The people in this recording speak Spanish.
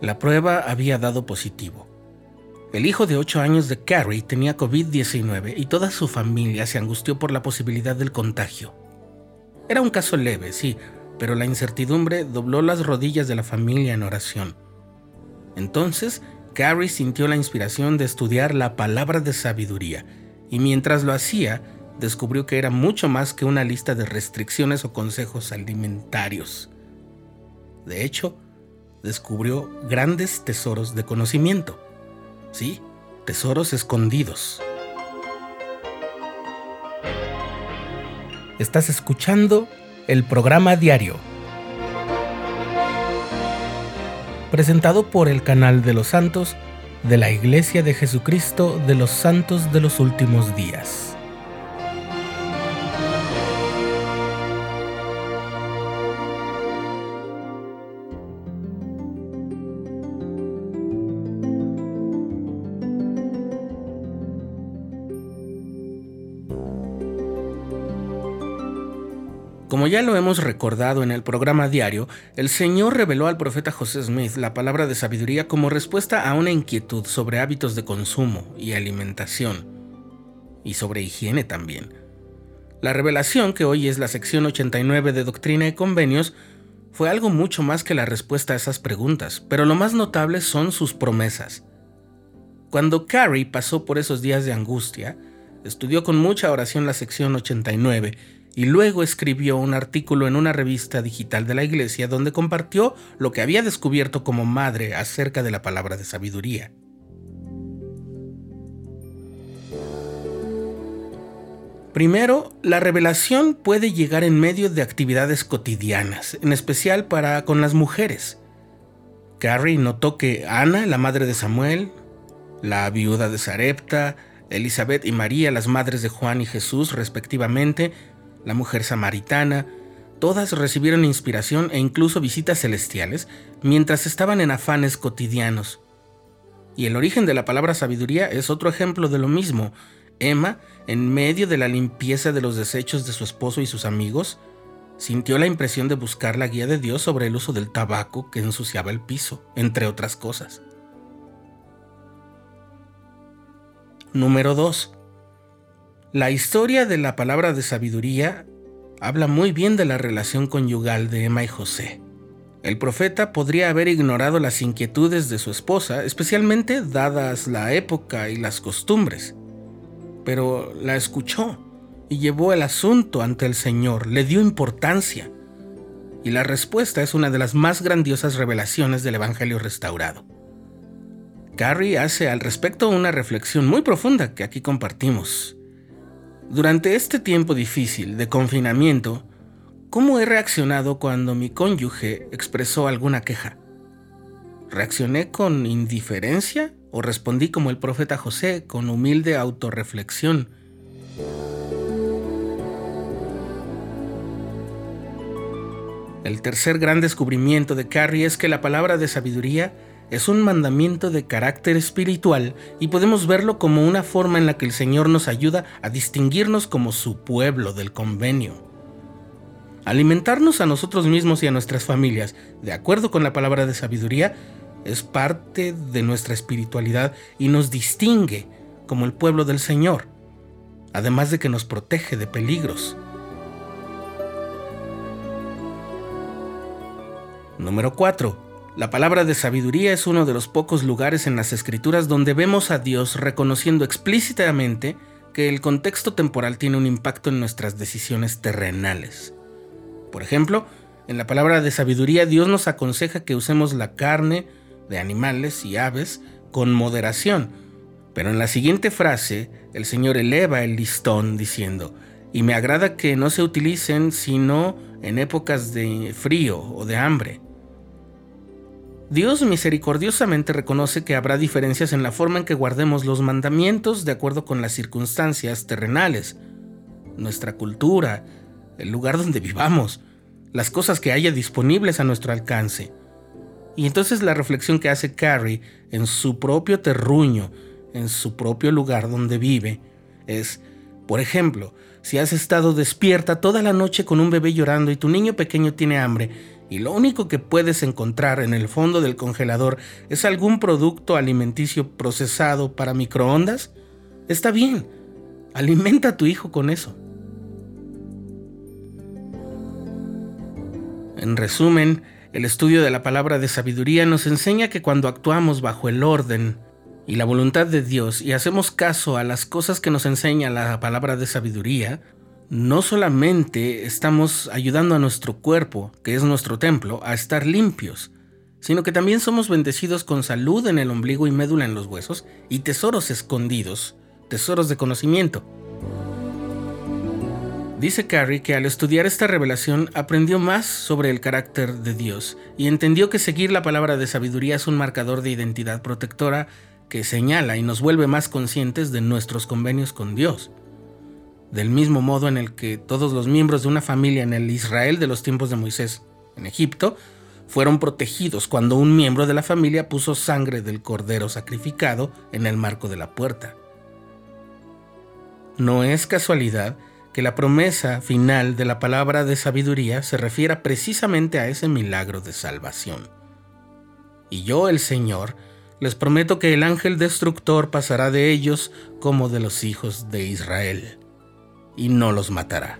La prueba había dado positivo. El hijo de 8 años de Carrie tenía COVID-19 y toda su familia se angustió por la posibilidad del contagio. Era un caso leve, sí, pero la incertidumbre dobló las rodillas de la familia en oración. Entonces, Carrie sintió la inspiración de estudiar la palabra de sabiduría, y mientras lo hacía, descubrió que era mucho más que una lista de restricciones o consejos alimentarios. De hecho, descubrió grandes tesoros de conocimiento. Sí, tesoros escondidos. Estás escuchando el programa diario, presentado por el canal de los santos de la Iglesia de Jesucristo de los Santos de los Últimos Días. Como ya lo hemos recordado en el programa diario, el Señor reveló al profeta José Smith la palabra de sabiduría como respuesta a una inquietud sobre hábitos de consumo y alimentación, y sobre higiene también. La revelación, que hoy es la sección 89 de Doctrina y Convenios, fue algo mucho más que la respuesta a esas preguntas, pero lo más notable son sus promesas. Cuando Carrie pasó por esos días de angustia, estudió con mucha oración la sección 89 y luego escribió un artículo en una revista digital de la iglesia donde compartió lo que había descubierto como madre acerca de la palabra de sabiduría. Primero, la revelación puede llegar en medio de actividades cotidianas, en especial para con las mujeres. Carrie notó que Ana, la madre de Samuel, la viuda de Sarepta, Elizabeth y María, las madres de Juan y Jesús respectivamente, la mujer samaritana, todas recibieron inspiración e incluso visitas celestiales mientras estaban en afanes cotidianos. Y el origen de la palabra sabiduría es otro ejemplo de lo mismo. Emma, en medio de la limpieza de los desechos de su esposo y sus amigos, sintió la impresión de buscar la guía de Dios sobre el uso del tabaco que ensuciaba el piso, entre otras cosas. Número 2. La historia de la palabra de sabiduría habla muy bien de la relación conyugal de Emma y José. El profeta podría haber ignorado las inquietudes de su esposa, especialmente dadas la época y las costumbres, pero la escuchó y llevó el asunto ante el Señor, le dio importancia. Y la respuesta es una de las más grandiosas revelaciones del Evangelio restaurado. Carrie hace al respecto una reflexión muy profunda que aquí compartimos. Durante este tiempo difícil de confinamiento, ¿cómo he reaccionado cuando mi cónyuge expresó alguna queja? ¿Reaccioné con indiferencia o respondí como el profeta José, con humilde autorreflexión? El tercer gran descubrimiento de Carrie es que la palabra de sabiduría es un mandamiento de carácter espiritual y podemos verlo como una forma en la que el Señor nos ayuda a distinguirnos como su pueblo del convenio. Alimentarnos a nosotros mismos y a nuestras familias, de acuerdo con la palabra de sabiduría, es parte de nuestra espiritualidad y nos distingue como el pueblo del Señor, además de que nos protege de peligros. Número 4 la palabra de sabiduría es uno de los pocos lugares en las escrituras donde vemos a Dios reconociendo explícitamente que el contexto temporal tiene un impacto en nuestras decisiones terrenales. Por ejemplo, en la palabra de sabiduría Dios nos aconseja que usemos la carne de animales y aves con moderación, pero en la siguiente frase el Señor eleva el listón diciendo, y me agrada que no se utilicen sino en épocas de frío o de hambre Dios misericordiosamente reconoce que habrá diferencias en la forma en que guardemos los mandamientos de acuerdo con las circunstancias terrenales, nuestra cultura, el lugar donde vivamos, las cosas que haya disponibles a nuestro alcance. Y entonces la reflexión que hace Carrie en su propio terruño, en su propio lugar donde vive, es, por ejemplo, si has estado despierta toda la noche con un bebé llorando y tu niño pequeño tiene hambre, y lo único que puedes encontrar en el fondo del congelador es algún producto alimenticio procesado para microondas, está bien, alimenta a tu hijo con eso. En resumen, el estudio de la palabra de sabiduría nos enseña que cuando actuamos bajo el orden y la voluntad de Dios y hacemos caso a las cosas que nos enseña la palabra de sabiduría, no solamente estamos ayudando a nuestro cuerpo, que es nuestro templo, a estar limpios, sino que también somos bendecidos con salud en el ombligo y médula en los huesos y tesoros escondidos, tesoros de conocimiento. Dice Carrie que al estudiar esta revelación aprendió más sobre el carácter de Dios y entendió que seguir la palabra de sabiduría es un marcador de identidad protectora que señala y nos vuelve más conscientes de nuestros convenios con Dios del mismo modo en el que todos los miembros de una familia en el Israel de los tiempos de Moisés en Egipto fueron protegidos cuando un miembro de la familia puso sangre del cordero sacrificado en el marco de la puerta. No es casualidad que la promesa final de la palabra de sabiduría se refiera precisamente a ese milagro de salvación. Y yo, el Señor, les prometo que el ángel destructor pasará de ellos como de los hijos de Israel y no los matará.